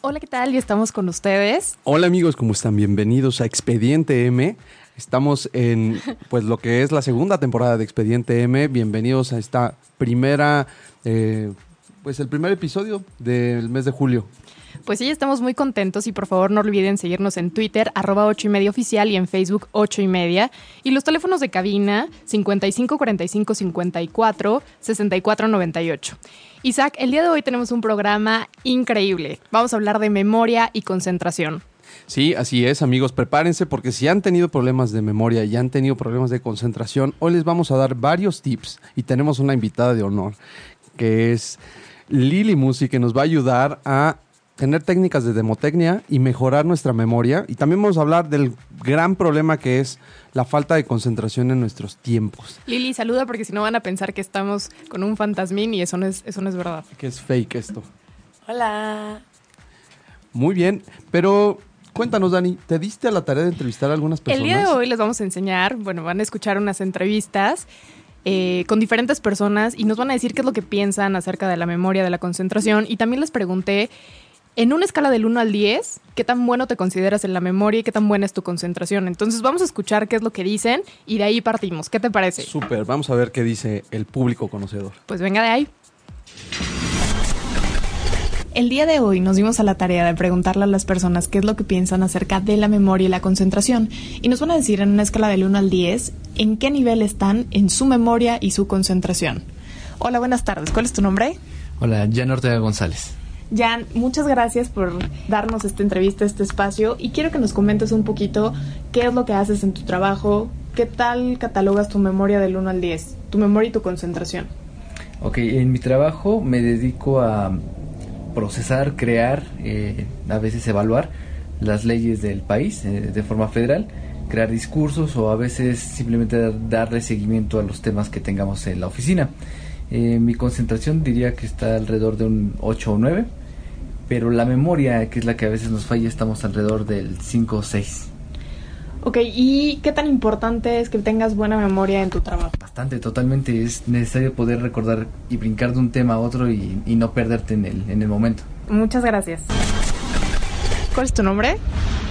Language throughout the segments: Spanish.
Hola, ¿qué tal? Y estamos con ustedes. Hola amigos, ¿cómo están? Bienvenidos a Expediente M. Estamos en pues lo que es la segunda temporada de Expediente M. Bienvenidos a esta primera, eh, pues el primer episodio del mes de julio. Pues sí, estamos muy contentos y por favor no olviden seguirnos en Twitter, arroba 8 y media oficial y en Facebook 8 y media. Y los teléfonos de cabina 55 45 54 64 98. Isaac, el día de hoy tenemos un programa increíble. Vamos a hablar de memoria y concentración. Sí, así es, amigos. Prepárense porque si han tenido problemas de memoria y han tenido problemas de concentración, hoy les vamos a dar varios tips y tenemos una invitada de honor que es Lili Musi que nos va a ayudar a tener técnicas de demotecnia y mejorar nuestra memoria. Y también vamos a hablar del gran problema que es la falta de concentración en nuestros tiempos, Lili, saluda porque si no van a pensar que estamos con un fantasmín y eso no es, eso no es verdad. que es fake esto. Hola. Muy bien, pero cuéntanos, Dani, ¿te diste a la tarea de entrevistar a algunas El personas? día de hoy les vamos a enseñar, bueno, van a escuchar unas entrevistas eh, con diferentes personas y nos van a decir qué es lo que piensan acerca de la memoria, de la concentración. Y también les pregunté, en una escala del 1 al 10, ¿qué tan bueno te consideras en la memoria y qué tan buena es tu concentración? Entonces vamos a escuchar qué es lo que dicen y de ahí partimos. ¿Qué te parece? Súper, vamos a ver qué dice el público conocedor. Pues venga de ahí. El día de hoy nos dimos a la tarea de preguntarle a las personas qué es lo que piensan acerca de la memoria y la concentración y nos van a decir en una escala del 1 al 10 en qué nivel están en su memoria y su concentración. Hola, buenas tardes. ¿Cuál es tu nombre? Hola, Jan Ortega González. Jan, muchas gracias por darnos esta entrevista, este espacio y quiero que nos comentes un poquito qué es lo que haces en tu trabajo, qué tal catalogas tu memoria del 1 al 10, tu memoria y tu concentración. Ok, en mi trabajo me dedico a procesar, crear, eh, a veces evaluar las leyes del país eh, de forma federal, crear discursos o a veces simplemente dar- darle seguimiento a los temas que tengamos en la oficina. Eh, mi concentración diría que está alrededor de un 8 o 9, pero la memoria, que es la que a veces nos falla, estamos alrededor del 5 o 6. Ok, ¿y qué tan importante es que tengas buena memoria en tu trabajo? Bastante, totalmente. Es necesario poder recordar y brincar de un tema a otro y, y no perderte en el, en el momento. Muchas gracias. ¿Cuál es tu nombre?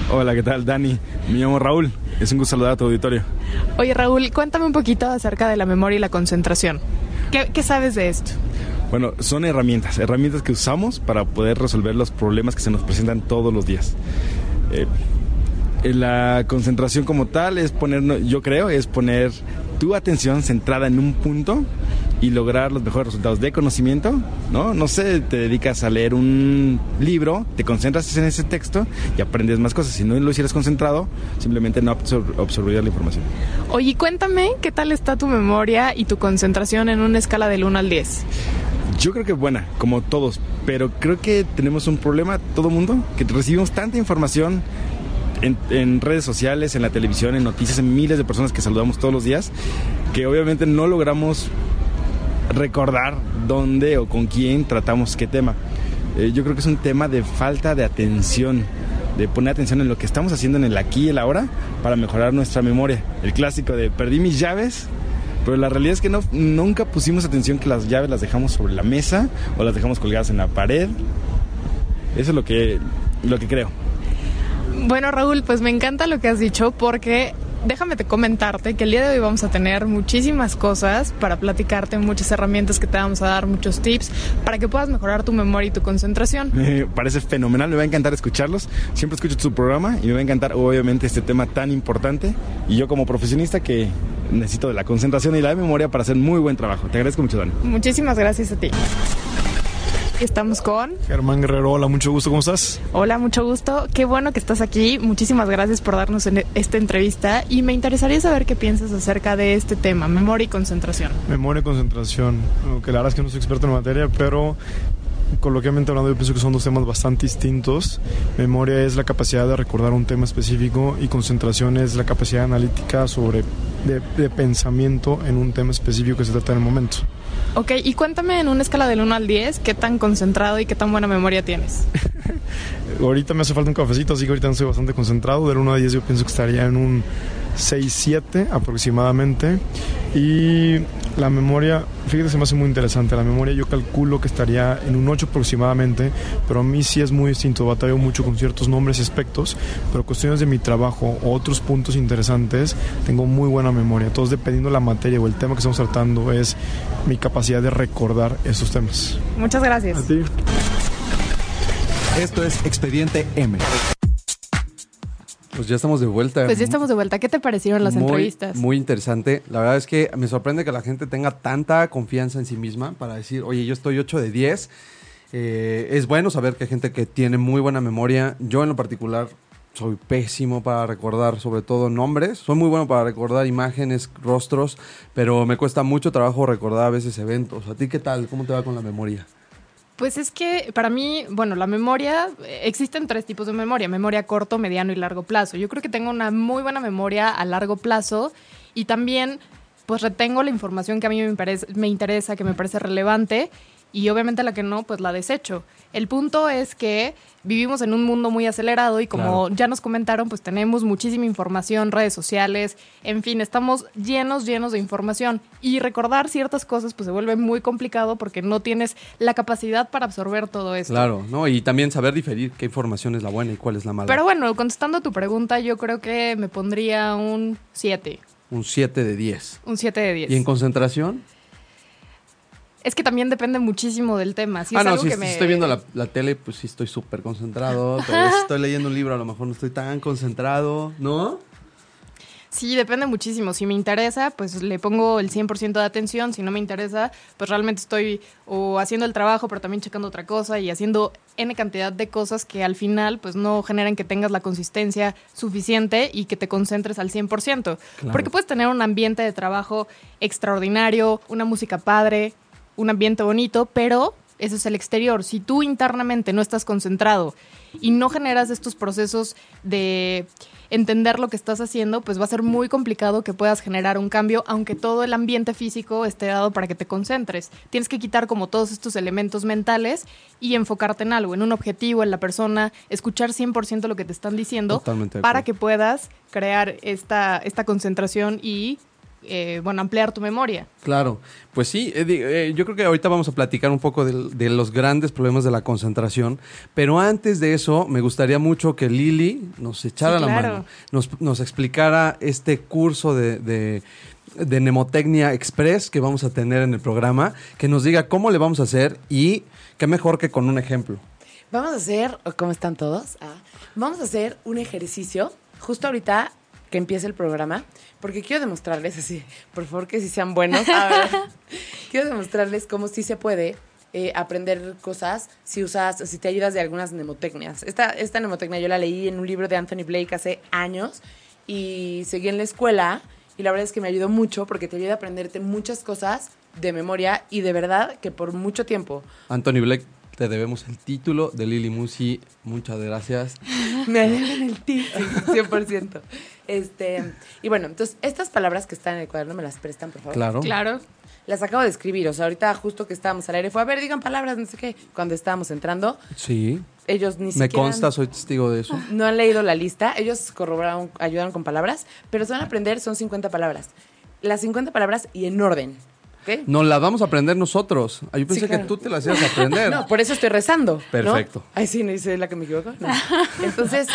Hola, ¿qué tal? Dani, me llamo Raúl. Es un gusto saludar a tu auditorio. Oye, Raúl, cuéntame un poquito acerca de la memoria y la concentración. ¿Qué, qué sabes de esto? Bueno, son herramientas, herramientas que usamos para poder resolver los problemas que se nos presentan todos los días. Eh, la concentración como tal es poner, yo creo, es poner tu atención centrada en un punto y lograr los mejores resultados de conocimiento, ¿no? No sé, te dedicas a leer un libro, te concentras en ese texto y aprendes más cosas. Si no lo hicieras concentrado, simplemente no absor- la información. Oye, cuéntame qué tal está tu memoria y tu concentración en una escala del 1 al 10. Yo creo que buena, como todos, pero creo que tenemos un problema, todo mundo, que recibimos tanta información en, en redes sociales, en la televisión, en noticias, en miles de personas que saludamos todos los días, que obviamente no logramos recordar dónde o con quién tratamos qué tema. Eh, yo creo que es un tema de falta de atención, de poner atención en lo que estamos haciendo en el aquí y el ahora para mejorar nuestra memoria. El clásico de perdí mis llaves, pero la realidad es que no, nunca pusimos atención que las llaves las dejamos sobre la mesa o las dejamos colgadas en la pared. Eso es lo que, lo que creo. Bueno, Raúl, pues me encanta lo que has dicho porque déjame te comentarte que el día de hoy vamos a tener muchísimas cosas para platicarte, muchas herramientas que te vamos a dar, muchos tips para que puedas mejorar tu memoria y tu concentración. Me parece fenomenal, me va a encantar escucharlos. Siempre escucho tu programa y me va a encantar obviamente este tema tan importante. Y yo como profesionista que necesito de la concentración y la memoria para hacer muy buen trabajo. Te agradezco mucho, Dani. Muchísimas gracias a ti. Estamos con Germán Guerrero, hola, mucho gusto, ¿cómo estás? Hola, mucho gusto. Qué bueno que estás aquí. Muchísimas gracias por darnos en esta entrevista y me interesaría saber qué piensas acerca de este tema, memoria y concentración. Memoria y concentración, que la verdad es que no soy experto en materia, pero coloquialmente hablando, yo pienso que son dos temas bastante distintos. Memoria es la capacidad de recordar un tema específico y concentración es la capacidad analítica sobre de, de pensamiento en un tema específico que se trata en el momento. Ok, y cuéntame en una escala del 1 al 10, ¿qué tan concentrado y qué tan buena memoria tienes? ahorita me hace falta un cafecito, así que ahorita no estoy bastante concentrado. Del 1 a 10 yo pienso que estaría en un 6-7 aproximadamente. Y la memoria, fíjate, se me hace muy interesante. La memoria yo calculo que estaría en un 8 aproximadamente, pero a mí sí es muy distinto. Batallo mucho con ciertos nombres y aspectos, pero cuestiones de mi trabajo o otros puntos interesantes, tengo muy buena memoria. Entonces, dependiendo de la materia o el tema que estamos tratando, es mi capacidad de recordar esos temas. Muchas gracias. A ti. Esto es Expediente M. Pues ya estamos de vuelta. Pues ya estamos de vuelta. ¿Qué te parecieron las muy, entrevistas? Muy interesante. La verdad es que me sorprende que la gente tenga tanta confianza en sí misma para decir, oye, yo estoy 8 de 10. Eh, es bueno saber que hay gente que tiene muy buena memoria. Yo en lo particular soy pésimo para recordar sobre todo nombres. Soy muy bueno para recordar imágenes, rostros, pero me cuesta mucho trabajo recordar a veces eventos. ¿A ti qué tal? ¿Cómo te va con la memoria? Pues es que para mí, bueno, la memoria, eh, existen tres tipos de memoria, memoria corto, mediano y largo plazo. Yo creo que tengo una muy buena memoria a largo plazo y también pues retengo la información que a mí me, interesa, me interesa que me parece relevante y obviamente la que no, pues la desecho. El punto es que vivimos en un mundo muy acelerado y como Claro. ya nos comentaron, pues tenemos muchísima información, redes sociales, en fin, estamos llenos, llenos de información y recordar ciertas cosas pues se vuelve muy complicado porque no tienes la capacidad para absorber todo esto. Claro, ¿no? Y también saber diferir qué información es la buena y cuál es la mala. Pero bueno, contestando a tu pregunta, yo creo que me pondría un 7, Un 7 de 10. un 7 de 10. ¿Y en concentración? Es que también depende muchísimo del tema. Si ah, es no, algo si que si me- estoy viendo la, la tele, pues sí estoy súper concentrado. Pero si estoy leyendo un libro, a lo mejor no estoy tan concentrado, ¿no? Sí, depende muchísimo. Si me interesa, pues le pongo el 100% de atención. Si no me interesa, pues realmente estoy o haciendo el trabajo, pero también checando otra cosa y haciendo N cantidad de cosas que al final pues no generan que tengas la consistencia suficiente y que te concentres al 100%. Porque puedes tener un ambiente de trabajo extraordinario, una música padre, un ambiente bonito, pero eso es el exterior. Si tú internamente no estás concentrado y no generas estos procesos de entender lo que estás haciendo, pues va a ser muy complicado que puedas generar un cambio, aunque todo el ambiente físico esté dado para que te concentres. Tienes que quitar como todos estos elementos mentales y enfocarte en algo, en un objetivo, en la persona, escuchar 100% lo que te están diciendo Totalmente para que puedas crear esta, esta concentración y, eh, bueno, ampliar tu memoria. Claro, pues sí, eh, eh, yo creo que ahorita vamos a platicar un poco de, los grandes problemas de la concentración, pero antes de eso me gustaría mucho que Lili nos echara Sí, la mano, nos, nos explicara este curso de, de, de Mnemotecnia Express que vamos a tener en el programa, que nos diga cómo le vamos a hacer y qué mejor que con un ejemplo. Vamos a hacer, ¿cómo están todos? Ah, vamos a hacer un ejercicio justo ahorita que empiece el programa, porque quiero demostrarles así, por favor que sí sean buenos. A ver, quiero demostrarles cómo sí se puede eh, aprender cosas si usas, si te ayudas de algunas mnemotecnias. Esta, esta mnemotecnia yo la leí en un libro de Anthony Blake hace años y seguí en la escuela y la verdad es que me ayudó mucho porque te ayuda a aprenderte muchas cosas de memoria y de verdad que por mucho tiempo Anthony Black, te debemos el título de Lili Musi, muchas gracias. Me deben el sí, 100%. Este, y bueno, entonces, estas palabras que están en el cuaderno me las prestan, por favor. Claro. Claro. Las acabo de escribir, o sea, ahorita justo que estábamos al aire fue, a ver, digan palabras, no sé qué. Cuando estábamos entrando, Sí, ellos ni me siquiera... consta, soy testigo de eso. No han leído la lista, ellos corroboraron, ayudaron con palabras, pero se van a aprender, son 50 palabras. Las 50 palabras y en orden, ¿ok? Nos la vamos a aprender nosotros. Ah, Yo pensé Sí, claro. que tú te las ibas a aprender. No, por eso estoy rezando. ¿no? Perfecto. Ay, sí, no hice la que me equivoco. No. Entonces,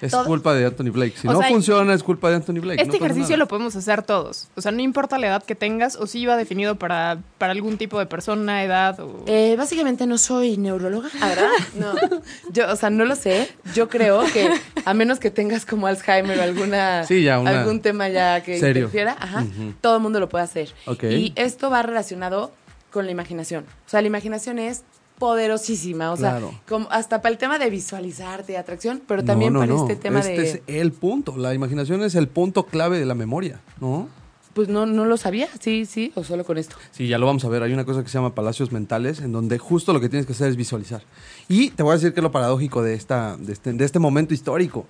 Es Todo- culpa de Anthony Blake. Si O no sea, funciona, es culpa de Anthony Blake. Este no ejercicio nada. lo podemos hacer todos. O sea, no importa la edad que tengas o si va definido para, para algún tipo de persona, edad o... Eh, básicamente no soy neuróloga, ¿ah, ¿verdad? No. Yo, o sea, no lo sé. Yo creo que a menos que tengas como Alzheimer o alguna Sí, ya, una- algún tema ya que Serio. interfiera, ajá, todo el mundo lo puede hacer. Ok. Y esto va relacionado con la imaginación. O sea, la imaginación es poderosísima, o sea, como hasta para el tema de visualizarte, atracción, pero también no, no, para no. este tema este de es el punto. La imaginación es el punto clave de la memoria, ¿no? pues no no lo sabía, sí, sí, o solo con esto. Sí, ya lo vamos a ver. Hay una cosa que se llama palacios mentales, en donde justo lo que tienes que hacer es visualizar. Y te voy a decir que es lo paradójico de, esta, de, este, de este momento histórico,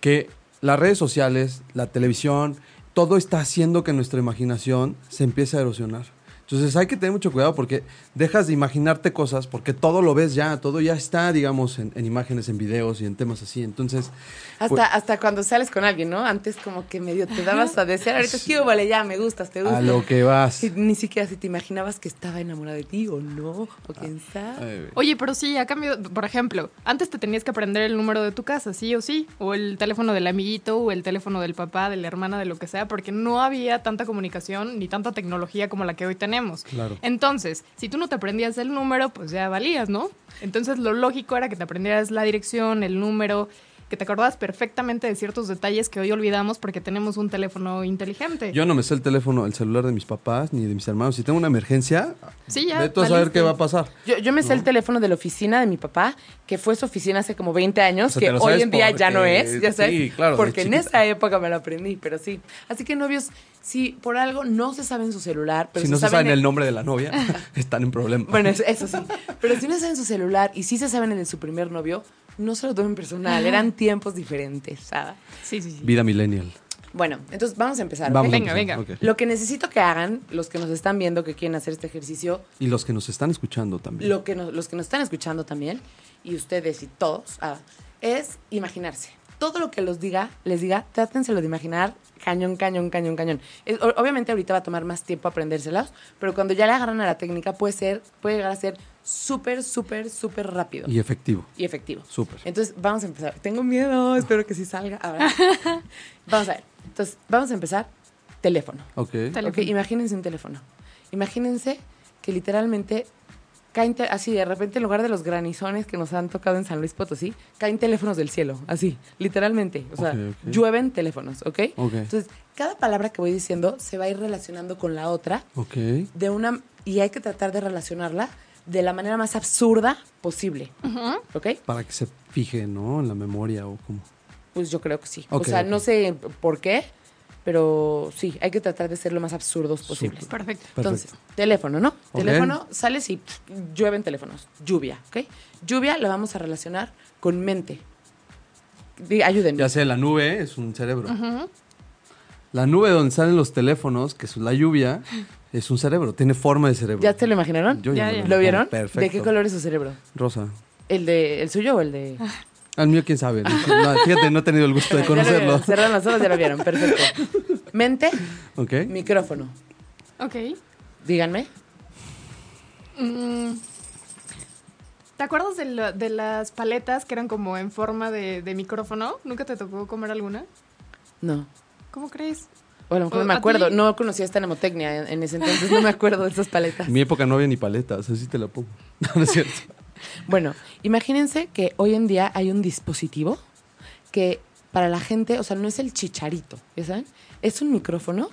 que las redes sociales, la televisión, todo está haciendo que nuestra imaginación se empiece a erosionar. Entonces hay que tener mucho cuidado porque dejas de imaginarte cosas porque todo lo ves ya, todo ya está, digamos, en, en imágenes, en videos y en temas así. Entonces, Hasta, pues, hasta cuando sales con alguien, ¿no? Antes como que medio te dabas a desear, ahorita sí, vale, ya, me gustas, te gusta. a lo que vas. Y ni siquiera si te imaginabas que estaba enamorada de ti o no, o quién sabe. Ay, Oye, pero sí, a cambio, por ejemplo, antes te tenías que aprender el número de tu casa, sí o sí, o el teléfono del amiguito, o el teléfono del papá, de la hermana, de lo que sea, porque no había tanta comunicación ni tanta tecnología como la que hoy tenemos. Claro. Entonces, si tú no te aprendías el número, pues ya valías, ¿no? Entonces, lo lógico era que te aprendieras la dirección, el número, que te acordabas perfectamente de ciertos detalles que hoy olvidamos porque tenemos un teléfono inteligente. Yo no me sé el teléfono, el celular de mis papás ni de mis hermanos. Si tengo una emergencia, Sí, ya, a saber qué va a pasar. Yo, yo me sé el teléfono de la oficina de mi papá, que fue su oficina hace como 20 años, O sea, que hoy en día ya no es, ya sabes. sí, claro, porque en esa época me lo aprendí, pero sí. Así que novios, si por algo no se saben su celular, pero si no se saben saben el nombre de la novia, están en problema. Bueno, eso, eso sí. Pero si no saben su celular y sí se saben el de su primer novio, no se lo tomen personal. Eran tiempos diferentes, ¿sabes? Sí, sí, sí. Vida millennial. Bueno, entonces vamos a empezar. Vamos a Venga, empezar, venga. Lo que necesito que hagan, los que nos están viendo, que quieren hacer este ejercicio, Y los que nos están escuchando también. lo que nos- los que nos están escuchando también, y ustedes y todos, ah, es imaginarse. Todo lo que los diga, les diga, trátenselo de imaginar cañón, cañón, cañón, cañón. Es- obviamente ahorita va a tomar más tiempo aprendérselos, pero cuando ya le agarran a la técnica puede ser, puede llegar a ser súper, súper, súper rápido Y efectivo. y efectivo. Súper. Entonces, vamos a empezar. Tengo miedo, espero que sí salga. Ahora. vamos a ver. Entonces, vamos a empezar. Teléfono. Ok. Teléfono. Imagínense un teléfono. Imagínense que literalmente caen, así de repente en lugar de los granizones que nos han tocado en San Luis Potosí, caen teléfonos del cielo, así, literalmente. O sea, llueven teléfonos, ¿ok? Ok. Entonces, cada palabra que voy diciendo se va a ir relacionando con la otra Ok. de una y hay que tratar de relacionarla de la manera más absurda posible, ¿ok? Para que se fije, ¿no? En la memoria o como. Pues yo creo que sí. O sea, no sé por qué, pero sí, hay que tratar de ser lo más absurdos posibles. Perfecto. Entonces, teléfono, ¿no? Teléfono, sales y pff, llueven teléfonos. Lluvia, ¿ok? Lluvia la vamos a relacionar con mente. Ayúdenme. Ya sé, la nube es un cerebro. La nube donde salen los teléfonos, que es la lluvia, es un cerebro. Tiene forma de cerebro. ¿Ya te lo imaginaron? Yo Ya. ¿Lo vieron? Perfecto. ¿De qué color es su cerebro? Rosa. ¿El de el suyo o el de...? Al mío, quién sabe. No, fíjate, no he tenido el gusto de lo conocerlo. Cerran los ojos, ya lo vieron. Perfecto. Mente, Ok. micrófono. Ok. Díganme. Mm. ¿Te acuerdas de, la- de las paletas que eran como en forma de, de micrófono? ¿Nunca te tocó comer alguna? No. ¿Cómo crees? O a lo mejor ¿O no me acuerdo. ti? No conocía esta mnemotecnia en, en ese entonces. No me acuerdo de esas paletas. En mi época no había ni paletas, así te la pongo. No, no es cierto. Bueno, imagínense que hoy en día hay un dispositivo que para la gente, o sea, no es el chicharito, ¿ya saben? Es un micrófono,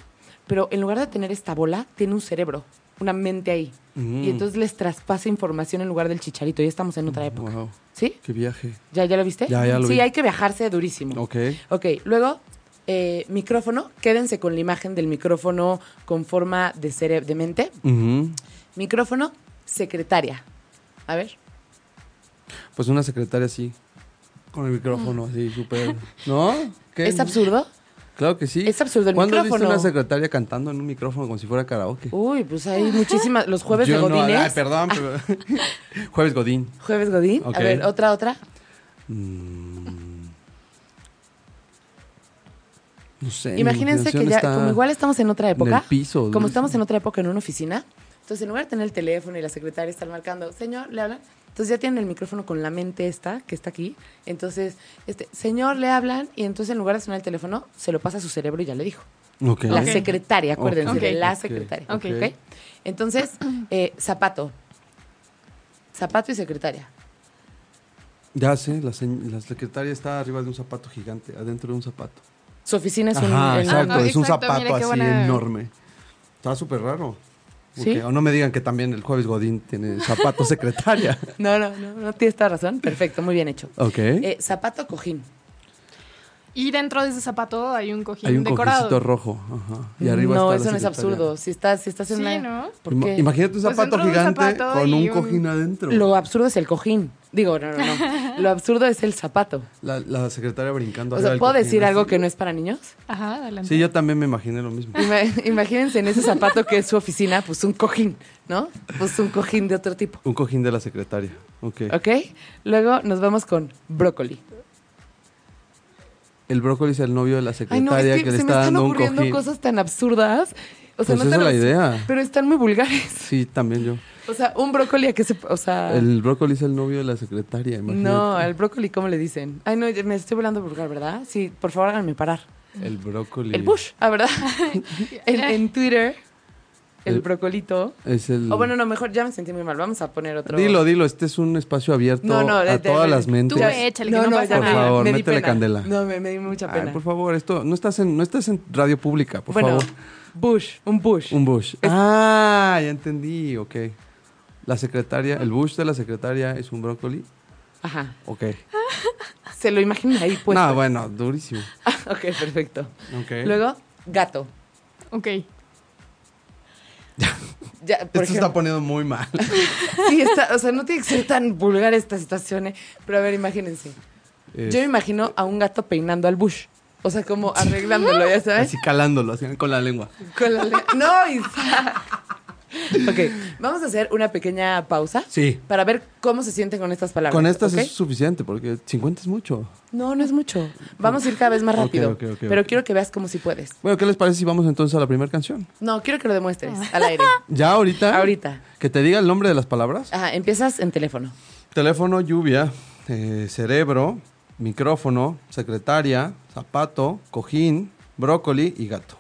pero en lugar de tener esta bola, tiene un cerebro, una mente ahí. Mm. Y entonces les traspasa información en lugar del chicharito. Ya estamos en otra época. Wow. ¿Sí? Qué viaje. ¿Ya, ¿Ya lo viste? Ya, ya lo sí, vi. hay que viajarse durísimo. Ok. Ok, luego, eh, micrófono. Quédense con la imagen del micrófono con forma de, cere- de mente. Micrófono, secretaria. A ver. Pues una secretaria así, con el micrófono así, súper... ¿No? ¿Qué? ¿Es absurdo? Claro que sí. Es absurdo el ¿Cuándo micrófono. visto una secretaria cantando en un micrófono como si fuera karaoke? Uy, pues hay muchísimas. Los jueves Yo de no, Godines. ay, perdón, pero... Jueves Godín. Jueves Godín. A ver, otra, otra. Mm. No sé. Imagínense que ya, como igual estamos en otra en época. el piso. Como estamos en otra época en una oficina, Entonces, en lugar de tener el teléfono y la secretaria estar marcando, señor, le hablan. Entonces ya tienen el micrófono con la mente esta, que está aquí. Entonces, este, señor, le hablan, y entonces en lugar de sonar el teléfono, se lo pasa a su cerebro y ya le dijo. Ok. La secretaria, acuérdense, la secretaria. Ok. ¿ok? Entonces, eh, zapato. Zapato y secretaria. Ya sé, la secretaria está arriba de un zapato gigante, adentro de un zapato. Su oficina es un... Ajá, el- exacto, Ah, es un exacto, zapato así buena- enorme. Está súper raro. O no me digan que también el jueves Godín tiene zapato secretaria. No, no, no, no tienes toda razón. Perfecto, muy bien hecho. Ok. Eh, zapato cojín. Y dentro de ese zapato hay un cojín Hay un decorado. rojo. Ajá. Y arriba no, está eso no es absurdo. Si estás, si estás en Sí, una... ¿no? ¿Por Ima- qué? Imagínate un Pues zapato un gigante zapato con un cojín adentro. Lo absurdo es el cojín. Digo, no, no, no. Lo absurdo es el zapato. La, la secretaria brincando. O sea, ¿puedo cojín, decir así. algo que no es para niños? Ajá, adelante. Sí, yo también me imaginé lo mismo. Ima- Imagínense en ese zapato que es su oficina, pues un cojín, ¿no? Pues un cojín de otro tipo. Un cojín de la secretaria. Ok. ¿Ok? Luego nos vamos con brócoli. El brócoli es el novio de la Ay, secretaria no, es que, que, le se me está están dando un cojín. cosas tan absurdas. O sea, Pues no esa es la idea. Pero están muy vulgares. Sí, también yo. O sea, un brócoli a qué se... O sea... El brócoli es el novio de la secretaria, imagínate. no, al brócoli, ¿cómo le dicen? Ay, no, me estoy volando vulgar, ¿verdad? Sí, por favor, háganme parar. El brócoli. El Bush, ah, ¿verdad? en, en Twitter, el, El- brocolito. Es el... O bueno, no, mejor ya me sentí muy mal. Vamos a poner otro. Dilo, dilo, este es un espacio abierto No, no, a de- todas de- las mentes. Tú échale, que no pasa ya Por favor, me métele pena. candela. No, me, me di mucha Ay, pena. por favor, esto no estás en no estás en radio pública, por bueno, favor. Bush, un Bush. Un Bush. Es- Ah, ya entendí, ok. La secretaria, el Bush de la secretaria es un brócoli. Ajá. Ok. Se lo imaginan ahí, pues. no, bueno, durísimo. ok, perfecto. Ok. Luego, gato. Ok. Ya, Esto ejemplo, está poniendo muy mal. sí, está, o sea, no tiene que ser tan vulgar esta situación, ¿eh? pero a ver, imagínense. Es- Yo me imagino a un gato peinando al Bush. O sea, como arreglándolo, ya sabes. así calándolo, así con la lengua. Con la le- No, Isaac. Ok, vamos a hacer una pequeña pausa Sí. para ver cómo se sienten con estas palabras. Con estas es suficiente porque 50 es mucho. No, no es mucho. Vamos a ir cada vez más rápido. pero quiero que veas cómo si puedes. Bueno, ¿qué les parece si vamos entonces a la primera canción? No, quiero que lo demuestres al aire. ¿Ya ahorita? Ahorita. Que te diga el nombre de las palabras. Ajá, empiezas en teléfono. Teléfono, lluvia, eh, cerebro, micrófono, secretaria, zapato, cojín, brócoli y gato.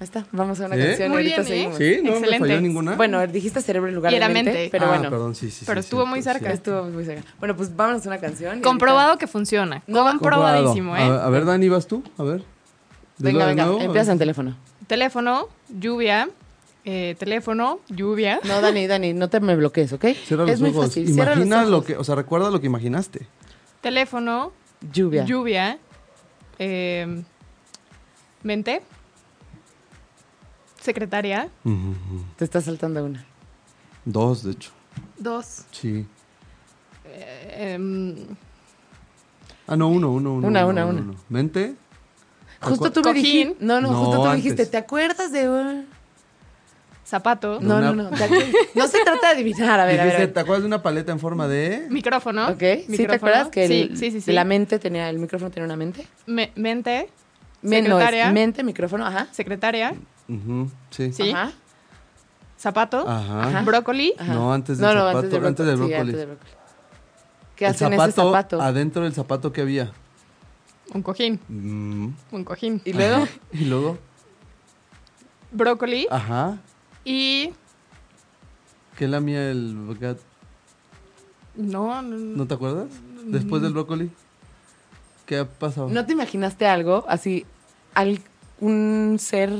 Ahí está, vamos a una canción y Muy ahorita bien, ¿eh? seguimos. ¿Sí? ¿No me Excelente. falló ninguna? Bueno, dijiste cerebro en lugar Y de mente, mente. pero ah, bueno. perdón, sí, sí. Pero sí, estuvo muy cerca. Estuvo muy cerca. Bueno, pues vámonos a una canción. Comprobado que funciona. No, Comprobadísimo, ¿eh? A, ver, Dani, ¿vas tú? A ver. Venga, venga, nuevo. empieza en teléfono. Teléfono, lluvia, eh, teléfono, lluvia. No, Dani, Dani, no te me bloquees, ¿ok? Cierra es los muy ojos. fácil. Cierra los Imagina lo que, o sea, recuerda lo que imaginaste. Teléfono, Lluvia. lluvia, eh, mente, secretaria, Te está saltando una. Dos, de hecho. dos, Sí. eh, em, Ah, no, uno, uno, uno. Una, uno, una, uno, una. uno. Mente. Justo tú me dijiste. No, no, No, justo tú me dijiste, ¿te acuerdas de un- zapato, No, Una- no, no. No se trata de adivinar, a ver, a ver. a Dijiste, ver. ¿te acuerdas de una paleta en forma de...? micrófono. Ok, ¿sí te micrófono. acuerdas que sí, el- sí, sí, sí. la mente tenía, el micrófono tenía una mente? Me- mente, no, secretaria, mente, micrófono, ajá. secretaria, Ujú, sí. Sí. Ajá. zapato, Ajá. Ajá. brócoli, ajá. No, antes del No, no, zapato, antes del antes del brócoli. Sí, antes del brócoli. ¿Qué El hacen ese zapato? Adentro del zapato que había. un cojín, Mm, un cojín, Y luego, Y luego, brócoli ajá. y ¿Qué lamía el gato? no, no, ¿No te acuerdas? Después del brócoli. ¿Qué ha pasado? ¿no te imaginaste algo así, algún ser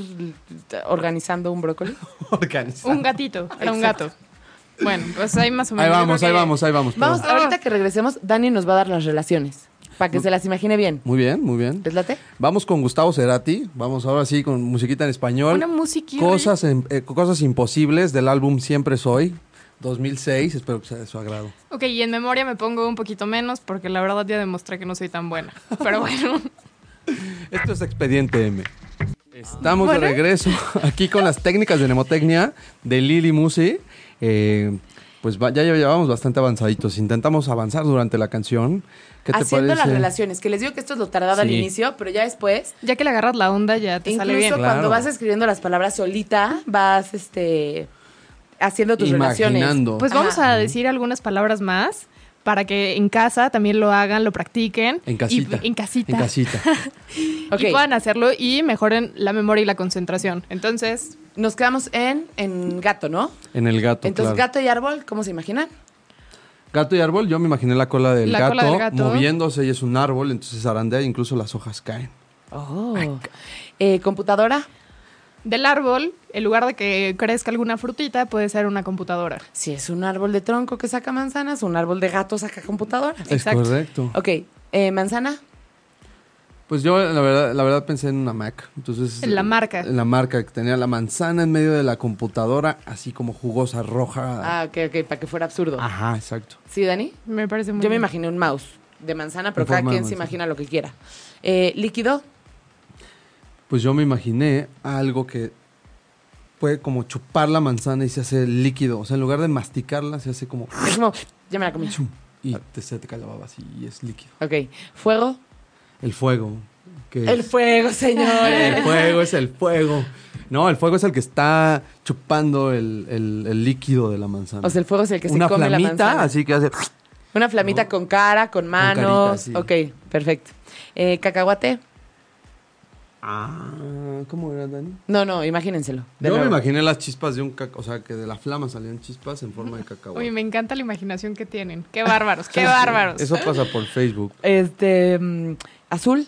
organizando un brócoli? Organizado. un gatito, era un gato. Bueno, pues ahí más o menos. Ahí vamos, ahí vamos, ahí vamos. pero- Vamos, ahorita que regresemos, Dani nos va a dar las relaciones, para que se las imagine bien. Muy bien, muy bien. ¿Les late? Vamos con Gustavo Cerati. Vamos ahora sí con musiquita en español. Una musiquita. Cosas, en- eh, cosas imposibles del álbum Siempre Soy, 2006. Espero que sea de su agrado. Ok, y en memoria me pongo un poquito menos porque la verdad ya demostré que no soy tan buena. Pero bueno, Esto es Expediente M. Estamos Bueno. de regreso aquí con las técnicas de mnemotecnia de Lili Musi. Eh, pues ya llevamos bastante avanzaditos. Intentamos avanzar durante la canción. ¿Qué te Haciendo parece? las relaciones, que les digo que esto es lo tardado al inicio, pero ya después, ya que le agarras la onda ya te incluso sale bien. cuando Claro. vas escribiendo las palabras solita, vas este haciendo tus relaciones. Pues Ajá. vamos a decir algunas palabras más para que en casa también lo hagan, lo practiquen. En casita. Y, en casita. En casita. Ok. Y puedan hacerlo y mejoren la memoria y la concentración. Entonces, Nos quedamos en, en gato, ¿no? En el gato. Entonces, claro. gato y árbol, ¿cómo se imaginan? Gato y árbol, yo me imaginé la cola del, La gato, cola del gato. moviéndose y es un árbol, entonces zarandea e incluso las hojas caen. Oh. Eh, computadora. Del árbol, en lugar de que crezca alguna frutita, puede ser una computadora. Si es un árbol de tronco que saca manzanas, un árbol de gato saca computadora. Exacto. Correcto. Ok, eh, manzana. Pues yo la verdad, la verdad pensé en una Mac. Entonces, En la marca. En la marca que tenía la manzana en medio de la computadora, así como jugosa, roja. Ah, ok, ok, para que fuera absurdo. Ajá, exacto. ¿Sí, Dani? Me parece muy Yo me imaginé un mouse de manzana, pero cada quien se imagina lo que quiera. Eh, líquido. Pues yo me imaginé algo que puede como chupar la manzana y se hace líquido. O sea, en lugar de masticarla, se hace como... Es como, ya me la comí. chum, y te, se te cae la baba así y es líquido. Ok, fuego. El fuego. Que El fuego, El señores. fuego es el fuego. No, el fuego es el que está chupando el, el- el líquido de la manzana. O sea, el fuego es el que Una se come la flamita, manzana. así que hace... Una flamita ¿no? con cara, con manos. carita, Ok, perfecto. Eh, cacahuate. Ah, ¿cómo era, Dani? No, no, imagínenselo. Yo me imaginé las chispas de un caca... O sea, que de la flama salían chispas en forma de cacahuate. Uy, me encanta la imaginación que tienen. Qué bárbaros, qué bárbaros. Eso pasa por Facebook. Este, mm, azul.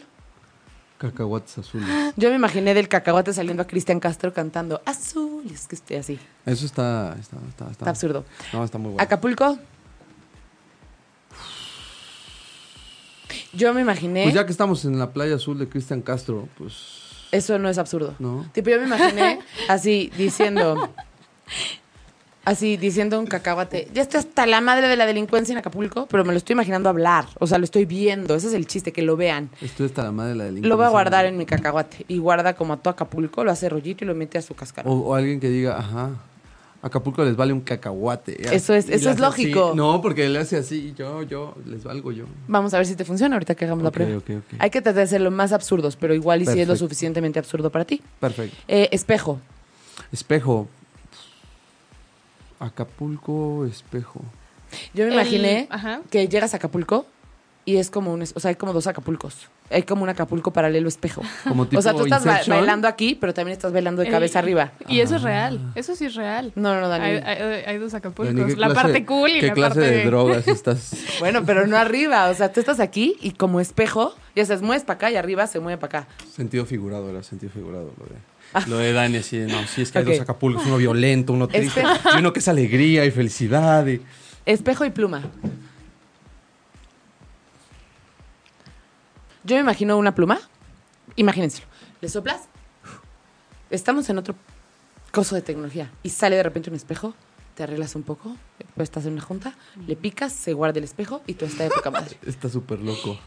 Cacahuates azules. Yo me imaginé del cacahuate saliendo a Cristian Castro cantando azul. Y es que esté así. Eso está... Está, está, está- Está absurdo. No, está muy bueno. Acapulco. Yo me imaginé. Pues ya que estamos en la playa azul de Cristian Castro, pues... Eso no es absurdo. No. Tipo, yo me imaginé así diciendo. Así diciendo un cacahuate. Ya estoy hasta la madre de la delincuencia en Acapulco, pero me lo estoy imaginando hablar. O sea, lo estoy viendo. Ese es el chiste, que lo vean. Estoy hasta la madre de la delincuencia. Lo voy a guardar en mi cacahuate. Y guarda como a todo Acapulco, lo hace rollito y lo mete a su cascarón. O, o alguien que diga, ajá, Acapulco les vale un cacahuate. Eso es- Y eso es así. lógico. No, porque le hace así, yo, yo, les valgo yo. Vamos a ver si te funciona ahorita que hagamos la prueba. ok, ok. Hay que tratar de ser lo más absurdos, pero igual y si es lo suficientemente absurdo para ti. Perfecto. Eh, espejo. Espejo. Acapulco, espejo. Yo me El- imaginé ajá. que llegas a Acapulco y es como un, es- o sea, hay como dos Acapulcos. Hay como un Acapulco paralelo espejo. Como tipo o sea, tú estás ba- bailando aquí, pero también estás bailando de El- cabeza arriba. Y eso es real. Eso sí es real. No, no, Hay, Dani. hay- hay dos Acapulcos. Dani, ¿qué La clase- parte cool y ¿Qué la clase parte de drogas estás? Bueno, pero no arriba. O sea, tú estás aquí y como espejo, ya se mueves para acá y arriba se mueve para acá. Sentido figurado, era sentido figurado lo de, lo de Dani, así de, no, sí es que hay dos Acapulcos, uno violento, uno triste, y uno que es alegría y felicidad. Y... Espejo y pluma. Yo me imagino una pluma. Imagínenselo. Le soplas. Estamos en otro coso de tecnología. Y sale de repente un espejo. Te arreglas un poco. Después estás en una junta. Le picas, se guarda el espejo y todo está de poca madre. Está súper loco.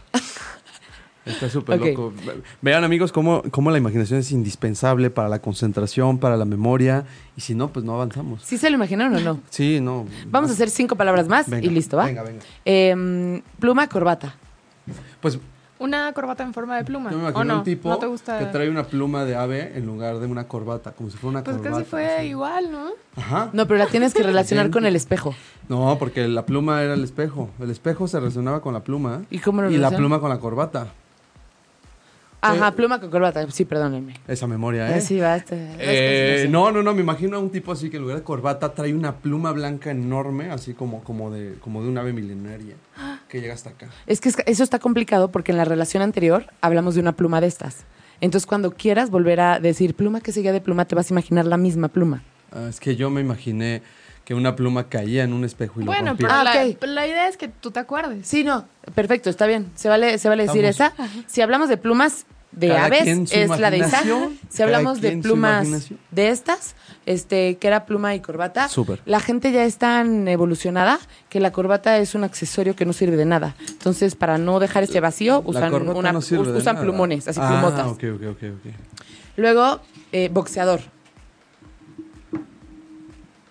Está súper loco. Vean, amigos, cómo, cómo la imaginación es indispensable para la concentración, para la memoria. Y si no, pues no avanzamos. ¿Sí se lo imaginaron o no? Sí, no. Vamos a hacer cinco palabras más Venga, y listo, ¿va? Venga, venga. Em, pluma, corbata. Pues Una corbata en forma de pluma. yo me ¿O imagino no? un tipo ¿No te gusta? que trae una pluma de ave en lugar de una corbata, como si fuera una Pues corbata. casi fue así. igual, ¿no? Ajá. No, pero la tienes que relacionar con el espejo. No, porque la pluma era el espejo. El espejo se relacionaba con la pluma. ¿Y cómo lo Y la pluma con la corbata. Ajá, Eh, pluma con corbata. Sí, perdónenme. Esa memoria, ¿eh? Sí, basta. Eh, no, no, no, me imagino a un tipo así que en lugar de corbata trae una pluma blanca enorme, así como, como, de, como de un ave milenaria, que llega hasta acá. Es que es- eso está complicado porque en la relación anterior hablamos de una pluma de estas. Entonces, cuando quieras volver a decir pluma que seguía de pluma, te vas a imaginar la misma pluma. Ah, es que yo me imaginé que una pluma caía en un espejo y lo Bueno, rompía. pero Ah, la, ok. pero la idea es que tú te acuerdes. Sí, no, perfecto, está bien. Se vale, se vale decir Vamos. esa. Si hablamos de plumas de Cada aves, es la de esa. imaginación, Si hablamos de plumas de estas, este, que era pluma y corbata, Súper. la gente ya es tan evolucionada que la corbata es un accesorio que no sirve de nada. Entonces, para no dejar este vacío, usan, una, no usan plumones, así ah, plumotas. Luego, eh, boxeador.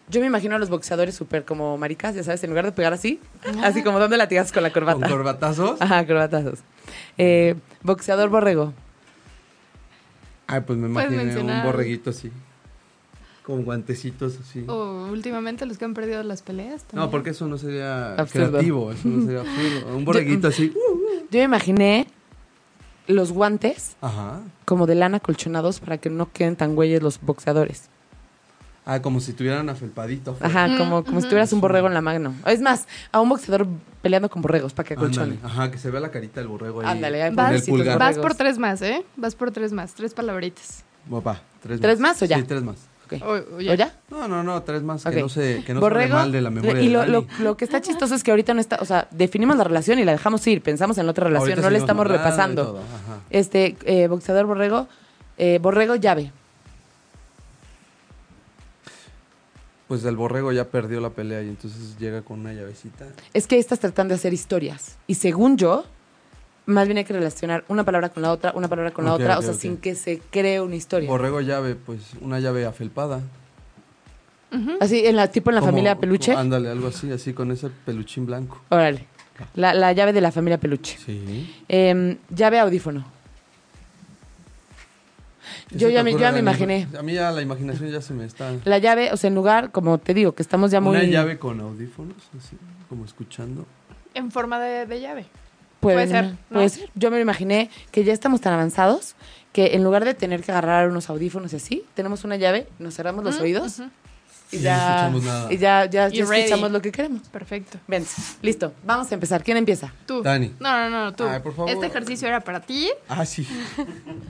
Yo me imagino a los boxeadores súper como maricas, ya sabes, en lugar de pegar así, así como dando latigazos con la corbata. ¿Con corbatazos? Ajá, corbatazos. Eh, boxeador borrego. Ay, pues me imaginé un borreguito así. Con guantecitos así. O últimamente los que han perdido las peleas. también. No, porque eso no sería Absurdo. creativo, eso no sería absurdo. Un borreguito así. Yo me imaginé los guantes Ajá. como de lana colchonados para que no queden tan güeyes los boxeadores. Ah, como si tuvieran afelpadito. Ajá, Mm, como, como si tuvieras un borrego en la mano. Es más, a un boxeador peleando con borregos para que acolchone. Ajá, que se vea la carita del borrego ahí. Ándale, ahí con Vas, el vas por tres más, ¿eh? Vas por tres más, tres palabritas. Papá, tres, ¿Tres más o ya? Sí, tres más. Ok. O- o ¿O ya? No, no, no, tres más. Que no se, que no Borrego. mal de la memoria y lo, lo, lo que está chistoso es que ahorita no está, o sea, definimos la relación y la dejamos ir, pensamos en la otra relación, Ahorita no le estamos repasando. Este, eh, boxeador borrego, eh, borrego llave. Pues el borrego ya perdió la pelea y entonces llega con una llavecita. Es que estás tratando de hacer historias. Y según yo, más bien hay que relacionar una palabra con la otra, una palabra con la otra, o sea, sin que se cree una historia. Borrego llave, pues una llave afelpada. Así, en la, tipo en la Como- familia peluche. ándale, algo así, así con ese peluchín blanco. Órale. La, la llave de la familia peluche. Sí. Em, llave audífono. Yo ¿Sí ya me, yo ya me imaginé. A mí ya la imaginación ya se me está... La llave, o sea, en lugar, como te digo, que estamos ya muy... Una llave con audífonos, así, como escuchando. En forma de, de llave. Puede, Puede ser, puede ser. Yo me imaginé que ya estamos tan avanzados que en lugar de tener que agarrar unos audífonos y así, tenemos una llave, nos cerramos los Mm, oídos. Y Y ya, no escuchamos nada. y ya, ya, ya ready. escuchamos lo que queremos. Perfecto. Ven, listo, vamos a empezar. ¿Quién empieza? Tú. Dani. No, no, no, tú. Ay, por favor. Este ejercicio era para ti. Ah, sí.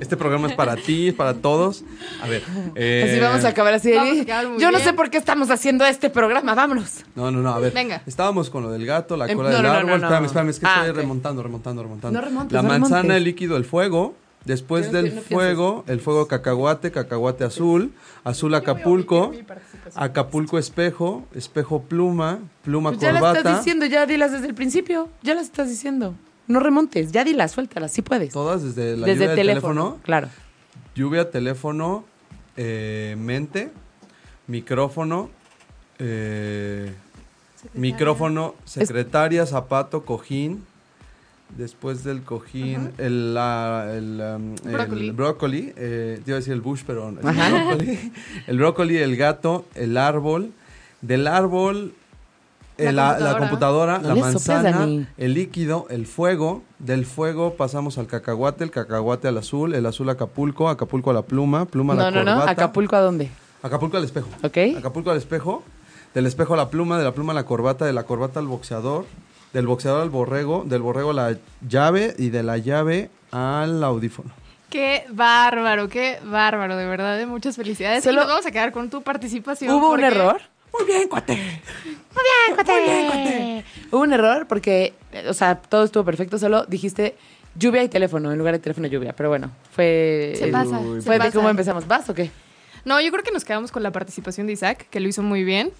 Este programa es para ti, es para todos. A ver. eh, Así vamos a acabar así. vamos a Yo no bien. sé por qué estamos haciendo este programa, vámonos. No, no, no, a ver. Venga. Estábamos con lo del gato, la Em, cola no, del no, no, árbol. no, no. Espérame, espérame, es que Ah, estoy ok. remontando, remontando, remontando. No remontes, La no manzana, remontes. el líquido, el fuego. Después no del no fuego, el fuego cacahuate, cacahuate azul, azul Acapulco, Acapulco espejo, espejo pluma, pluma Pues ya las corbata. estás diciendo, ya dilas desde el principio. Ya las estás diciendo. No remontes, ya dilas, suéltalas, sí puedes. Todas desde la desde lluvia el teléfono. Claro. Lluvia, teléfono, eh, mente, micrófono, eh, micrófono, secretaria, zapato, cojín. Después del cojín, el, la- el, um, el Brócoli. brócoli, eh, te iba a decir el bush, pero no, Ajá. el brócoli. El brócoli, el gato, el árbol. Del árbol, eh, La la, la computadora, No la manzana, el líquido, el fuego. Del fuego pasamos al cacahuate, el cacahuate al azul, el azul a Acapulco, Acapulco a la pluma, pluma a No, la no, no. corbata. ¿Acapulco a dónde? Acapulco al espejo. ¿Ok? Acapulco al espejo. Del espejo a la pluma, de la pluma a la corbata, de la corbata al boxeador, del boxeador al borrego, del borrego a la llave y de la llave al audífono. Qué bárbaro, qué bárbaro, de verdad. ¿eh? Muchas felicidades. Solo- Y nos vamos a quedar con tu participación. ¿Hubo un error? Muy bien, cuate. Muy bien, cuate. Hubo un error porque, o sea, todo estuvo perfecto, solo dijiste lluvia y teléfono en lugar de teléfono y lluvia. Pero bueno, fue. Se pasa, Fue se de pasa. cómo empezamos. ¿Vas o qué? No, yo creo que nos quedamos con la participación de Isaac, que lo hizo muy bien.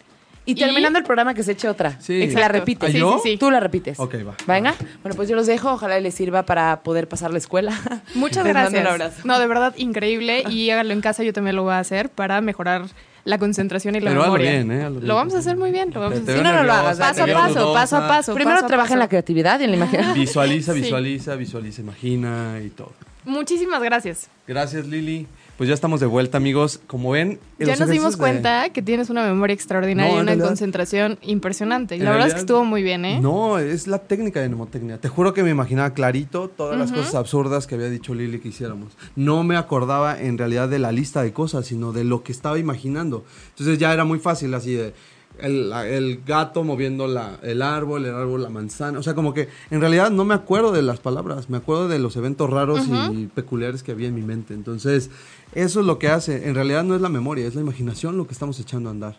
Y terminando el programa que se eche otra. Sí. La repites. ¿Ah, yo? Sí, sí, sí. Tú la repites. Ok, va. Venga. Bueno, pues yo los dejo. Ojalá les sirva para poder pasar la escuela. Muchas Les mando un gracias. abrazo. No, de verdad, increíble. Y háganlo en casa, yo también lo voy a hacer para mejorar la concentración y la Pero hazlo memoria. bien, ¿eh? Hazlo bien. Lo vamos a hacer muy bien. Lo vamos a Te- te hacer. veo no, no lo hagas, Paso a veo paso, dudosa. paso a paso. Primero paso a trabaja en paso. la creatividad y en la imaginación. Visualiza, Sí. visualiza, visualiza, imagina y todo. Muchísimas gracias. Gracias, Lili. Pues ya estamos de vuelta, amigos. Como ven, Ya nos dimos de- cuenta que tienes una memoria extraordinaria No, y una realidad- concentración impresionante. Y la verdad es que estuvo muy bien, ¿eh? No, es la técnica de mnemotecnia. Te juro que me imaginaba clarito todas las cosas absurdas que había dicho Lili que hiciéramos. No me acordaba en realidad de la lista de cosas, sino de lo que estaba imaginando. Entonces ya era muy fácil así de el, la- el gato moviendo la, el árbol, el árbol la manzana. O sea, como que en realidad no me acuerdo de las palabras, me acuerdo de los eventos raros y peculiares que había en mi mente. Entonces, eso es lo que hace. En realidad no es la memoria, es la imaginación lo que estamos echando a andar.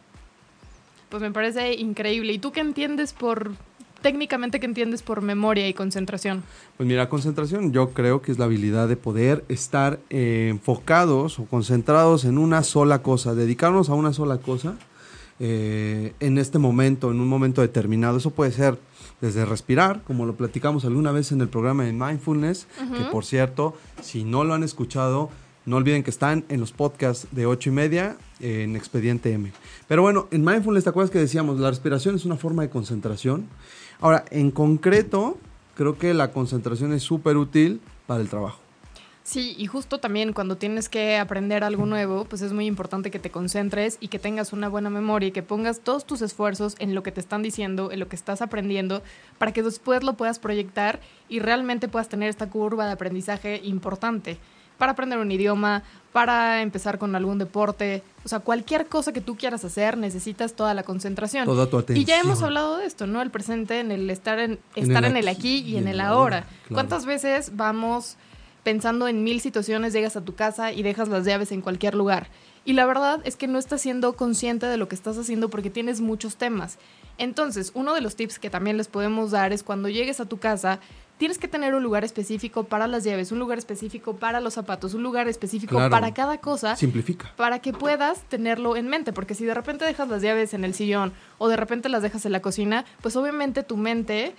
Pues me parece increíble. ¿Y tú qué entiendes por, técnicamente, qué entiendes por memoria y concentración? Pues mira, concentración yo creo que es la habilidad de poder estar eh, enfocados o concentrados en una sola cosa, dedicarnos a una sola cosa eh, en este momento, en un momento determinado. Eso puede ser desde respirar, como lo platicamos alguna vez en el programa de Mindfulness, que por cierto, si no lo han escuchado, no olviden que están en los podcasts de 8 y media en Expediente M. Pero bueno, en Mindfulness, ¿te acuerdas que decíamos? La respiración es una forma de concentración. Ahora, en concreto, creo que la concentración es súper útil para el trabajo. Sí, y justo también cuando tienes que aprender algo nuevo, pues es muy importante que te concentres y que tengas una buena memoria y que pongas todos tus esfuerzos en lo que te están diciendo, en lo que estás aprendiendo, para que después lo puedas proyectar y realmente puedas tener esta curva de aprendizaje importante para aprender un idioma, para empezar con algún deporte, o sea, cualquier cosa que tú quieras hacer, necesitas toda la concentración. Toda tu atención. Y ya hemos hablado de esto, ¿no? El presente, en el estar en, estar en el aquí y, en el ahora. claro. ¿Cuántas veces vamos pensando en mil situaciones, llegas a tu casa y dejas las llaves en cualquier lugar? Y la verdad es que no estás siendo consciente de lo que estás haciendo porque tienes muchos temas. Entonces, uno de los tips que también les podemos dar es cuando llegues a tu casa, tienes que tener un lugar específico para las llaves, un lugar específico para los zapatos, un lugar específico Claro. para cada cosa Simplifica. para que puedas tenerlo en mente, porque si de repente dejas las llaves en el sillón o de repente las dejas en la cocina, pues obviamente tu mente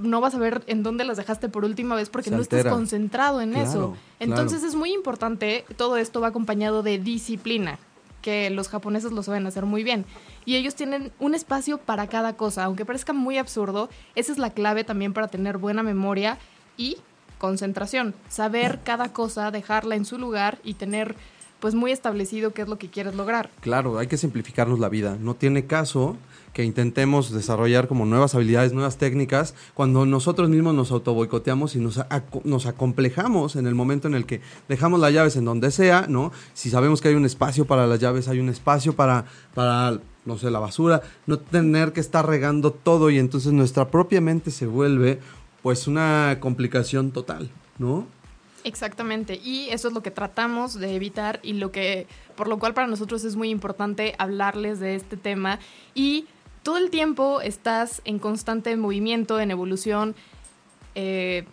no vas a ver en dónde las dejaste por última vez porque Se no estás concentrado en Claro, eso. Entonces claro. es muy importante, todo esto va acompañado de disciplina, que los japoneses lo saben hacer muy bien. Y ellos tienen un espacio para cada cosa, aunque parezca muy absurdo, esa es la clave también para tener buena memoria y concentración, saber cada cosa, dejarla en su lugar y tener pues muy establecido qué es lo que quieres lograr. Claro, hay que simplificarnos la vida. No tiene caso que intentemos desarrollar como nuevas habilidades, nuevas técnicas, cuando nosotros mismos nos autoboicoteamos y nos, nos acomplejamos en el momento en el que dejamos las llaves en donde sea, ¿no? Si sabemos que hay un espacio para las llaves, hay un espacio para, para no sé, la basura, no tener que estar regando todo y entonces nuestra propia mente se vuelve pues una complicación total, ¿no? Exactamente, y eso es lo que tratamos de evitar y lo que, por lo cual para nosotros es muy importante hablarles de este tema y todo el tiempo estás en constante movimiento, en evolución, eh,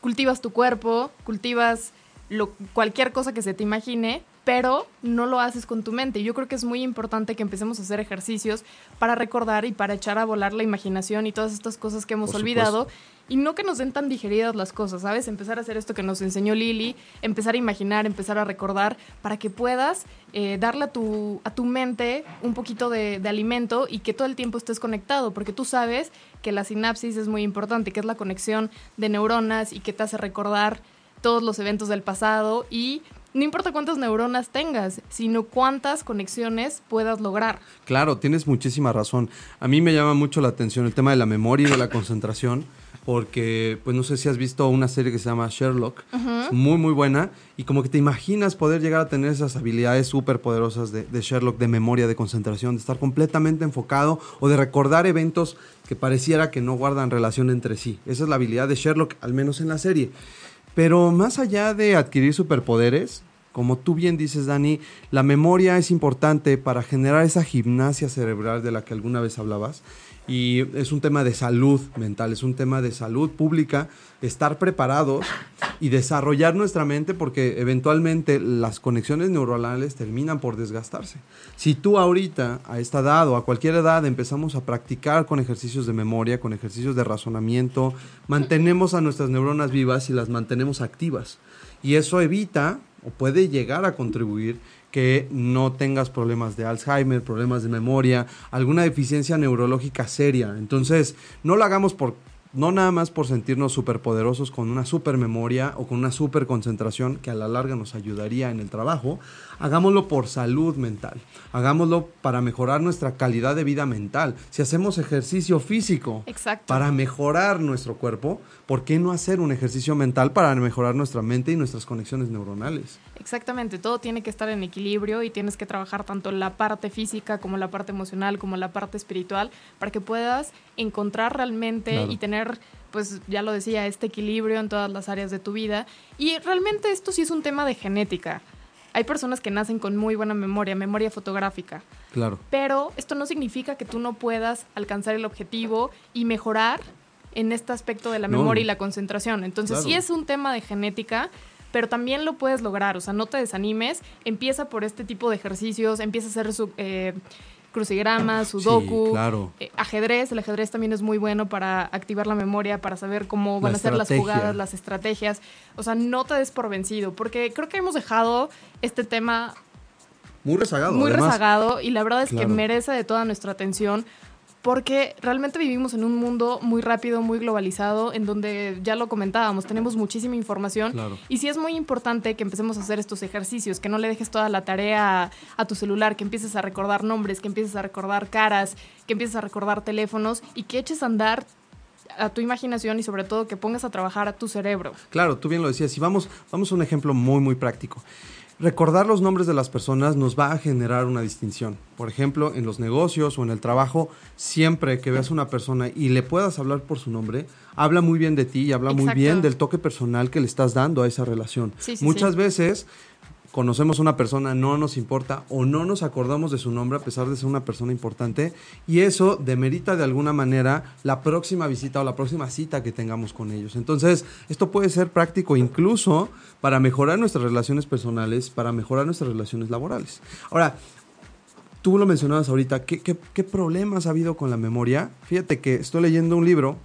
cultivas tu cuerpo, cultivas lo, cualquier cosa que se te imagine, pero no lo haces con tu mente. Yo creo que es muy importante que empecemos a hacer ejercicios para recordar y para echar a volar la imaginación y todas estas cosas que hemos Por olvidado y no que nos den tan digeridas las cosas, ¿sabes? Empezar a hacer esto que nos enseñó Lili, empezar a imaginar, empezar a recordar para que puedas eh, darle a tu, a tu mente un poquito de, de alimento y que todo el tiempo estés conectado, porque tú sabes que la sinapsis es muy importante, que es la conexión de neuronas y que te hace recordar todos los eventos del pasado y no importa cuántas neuronas tengas, sino cuántas conexiones puedas lograr. Claro, tienes muchísima razón. A mí me llama mucho la atención el tema de la memoria y de la concentración, porque, pues no sé si has visto una serie que se llama Sherlock, es muy, muy buena, y como que te imaginas poder llegar a tener esas habilidades súper poderosas de, de Sherlock, de memoria, de concentración, de estar completamente enfocado o de recordar eventos que pareciera que no guardan relación entre sí. Esa es la habilidad de Sherlock, al menos en la serie. Pero más allá de adquirir superpoderes, como tú bien dices, Dani, la memoria es importante para generar esa gimnasia cerebral de la que alguna vez hablabas. Y es un tema de salud mental, es un tema de salud pública, estar preparados y desarrollar nuestra mente porque eventualmente las conexiones neuronales terminan por desgastarse. Si tú ahorita, a esta edad o a cualquier edad, empezamos a practicar con ejercicios de memoria, con ejercicios de razonamiento, mantenemos a nuestras neuronas vivas y las mantenemos activas. Y eso evita o puede llegar a contribuir que no tengas problemas de Alzheimer, problemas de memoria, alguna deficiencia neurológica seria. Entonces, no lo hagamos por no nada más por sentirnos superpoderosos con una super memoria o con una super concentración que a la larga nos ayudaría en el trabajo, hagámoslo por salud mental, hagámoslo para mejorar nuestra calidad de vida mental. Si hacemos ejercicio físico Exacto. para mejorar nuestro cuerpo, ¿por qué no hacer un ejercicio mental para mejorar nuestra mente y nuestras conexiones neuronales? Exactamente, todo tiene que estar en equilibrio y tienes que trabajar tanto la parte física como la parte emocional como la parte espiritual para que puedas encontrar realmente Claro. y tener, pues ya lo decía, este equilibrio en todas las áreas de tu vida. Y realmente esto sí es un tema de genética. Hay personas que nacen con muy buena memoria, memoria fotográfica, Claro. pero esto no significa que tú no puedas alcanzar el objetivo y mejorar en este aspecto de la No. memoria y la concentración. Entonces Claro. sí es un tema de genética, pero también lo puedes lograr. O sea, no te desanimes, empieza por este tipo de ejercicios, empieza a hacer su, eh, crucigramas, sudoku, Sí, claro. eh, ajedrez. El ajedrez también es muy bueno para activar la memoria, para saber cómo van La a ser las jugadas, las estrategias. O sea, no te des por vencido, porque creo que hemos dejado este tema Muy rezagado. muy además. rezagado y la verdad es que merece de toda nuestra atención porque realmente vivimos en un mundo muy rápido, muy globalizado, en donde ya lo comentábamos, tenemos muchísima información Claro. y sí es muy importante que empecemos a hacer estos ejercicios, que no le dejes toda la tarea a, tu celular, que empieces a recordar nombres, que empieces a recordar caras, que empieces a recordar teléfonos y que eches a andar a tu imaginación y sobre todo que pongas a trabajar a tu cerebro. Claro, tú bien lo decías. Y vamos, vamos a un ejemplo muy, muy práctico. Recordar los nombres de las personas nos va a generar una distinción. Por ejemplo, en los negocios o en el trabajo, siempre que veas una persona y le puedas hablar por su nombre, habla muy bien de ti y habla muy bien del toque personal que le estás dando a esa relación. Sí, sí, Muchas sí. veces conocemos a una persona, no nos importa o no nos acordamos de su nombre a pesar de ser una persona importante y eso demerita de alguna manera la próxima visita o la próxima cita que tengamos con ellos. Entonces, esto puede ser práctico incluso para mejorar nuestras relaciones personales, para mejorar nuestras relaciones laborales. Ahora, tú lo mencionabas ahorita, ¿qué, problemas ha habido con la memoria? Fíjate que estoy leyendo un libro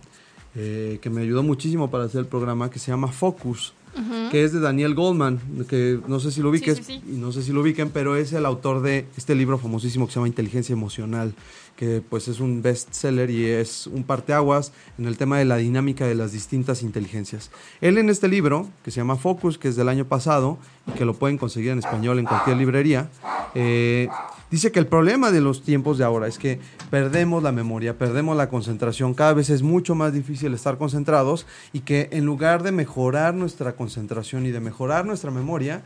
eh, que me ayudó muchísimo para hacer el programa que se llama Focus que es de Daniel Goldman, que no sé si lo ubiques, sí, sí. y no sé si lo ubiquen, pero es el autor de este libro famosísimo que se llama Inteligencia Emocional, que pues es un bestseller y es un parteaguas en el tema de la dinámica de las distintas inteligencias. Él en este libro, que se llama Focus, que es del año pasado, y que lo pueden conseguir en español en cualquier librería, eh, dice que el problema de los tiempos de ahora es que perdemos la memoria, perdemos la concentración, cada vez es mucho más difícil estar concentrados y que en lugar de mejorar nuestra concentración y de mejorar nuestra memoria,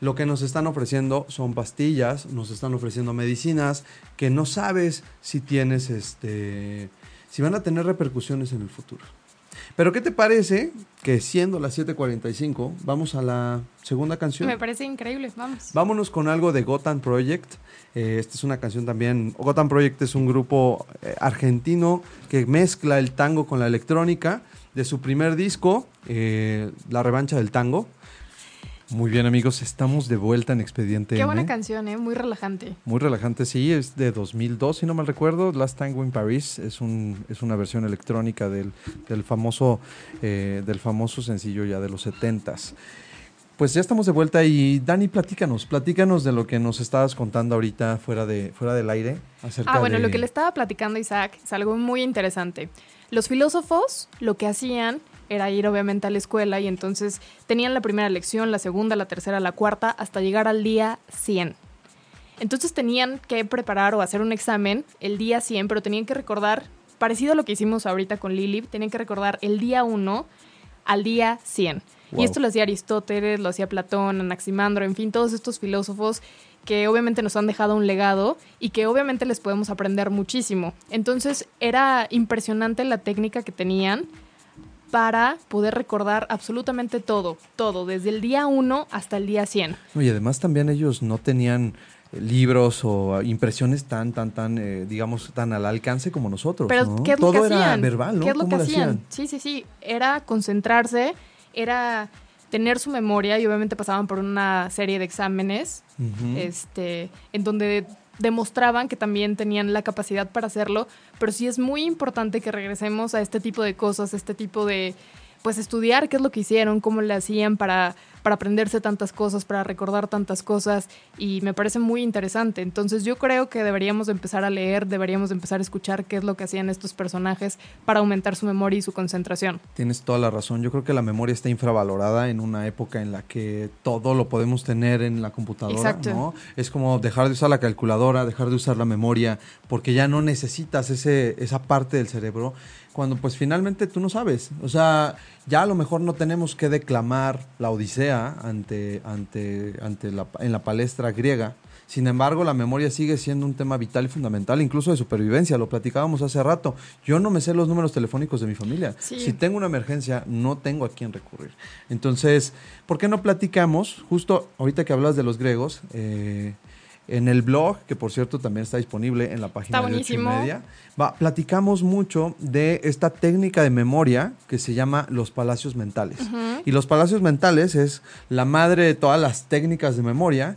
lo que nos están ofreciendo son pastillas, nos están ofreciendo medicinas que no sabes si tienes este si van a tener repercusiones en el futuro. Pero ¿qué te parece que siendo las 7:45 vamos a la segunda canción? Me parece increíble, vamos. Vámonos con algo de Gotham Project. Eh, esta es una canción también. Gotham Project es un grupo eh, argentino que mezcla el tango con la electrónica. De su primer disco, eh, La Revancha del Tango. Muy bien, amigos, estamos de vuelta en Expediente Qué M. buena canción, ¿eh? Muy relajante. Muy relajante, sí, es de 2002, si no mal recuerdo. Last Tango in Paris es, un, es una versión electrónica del, del, famoso, eh, del famoso sencillo ya de los 70s. Pues ya estamos de vuelta y Dani, platícanos, platícanos de lo que nos estabas contando ahorita fuera, de, fuera del aire. Acerca Ah, bueno, de... lo que le estaba platicando Isaac es algo muy interesante. Los filósofos lo que hacían era ir obviamente a la escuela y entonces tenían la primera lección, la segunda, la tercera, la cuarta, hasta llegar al día 100. Entonces tenían que preparar o hacer un examen el día 100, pero tenían que recordar, parecido a lo que hicimos ahorita con Lili, tenían que recordar el día 1 al día 100. Wow. Y esto lo hacía Aristóteles, lo hacía Platón, Anaximandro, en fin, todos estos filósofos que obviamente nos han dejado un legado y que obviamente les podemos aprender muchísimo. Entonces era impresionante la técnica que tenían para poder recordar absolutamente todo, todo, desde el día 1 hasta el día 100. Oye, además también ellos no tenían eh, libros o impresiones tan, tan, tan, eh, digamos, tan al alcance como nosotros. Pero, ¿no? ¿qué es lo Todo que era hacían? verbal, ¿no? ¿Qué es lo que ¿Cómo lo hacían? hacían? Sí, sí, sí. Era concentrarse, era tener su memoria y obviamente pasaban por una serie de exámenes este, en donde demostraban que también tenían la capacidad para hacerlo, pero sí es muy importante que regresemos a este tipo de cosas, este tipo de, pues estudiar qué es lo que hicieron, cómo le hacían para, para aprenderse tantas cosas, para recordar tantas cosas, y me parece muy interesante. Entonces yo creo que deberíamos de empezar a leer, deberíamos de empezar a escuchar qué es lo que hacían estos personajes para aumentar su memoria y su concentración. Tienes toda la razón. Yo creo que la memoria está infravalorada en una época en la que todo lo podemos tener en la computadora. Exacto. ¿no? Es como dejar de usar la calculadora, dejar de usar la memoria, porque ya no necesitas ese, esa parte del cerebro. Cuando pues finalmente tú no sabes. O sea, ya a lo mejor no tenemos que declamar la Odisea ante, ante, ante la, en la palestra griega. Sin embargo, la memoria sigue siendo un tema vital y fundamental, incluso de supervivencia. Lo platicábamos hace rato. Yo no me sé los números telefónicos de mi familia. Sí. Si tengo una emergencia, no tengo a quién recurrir. Entonces, ¿por qué no platicamos? Justo ahorita que hablas de los griegos, eh, en el blog, que por cierto también está disponible en la página Está de ocho y media, va, platicamos mucho de esta técnica de memoria que se llama los palacios mentales. Y los palacios mentales es la madre de todas las técnicas de memoria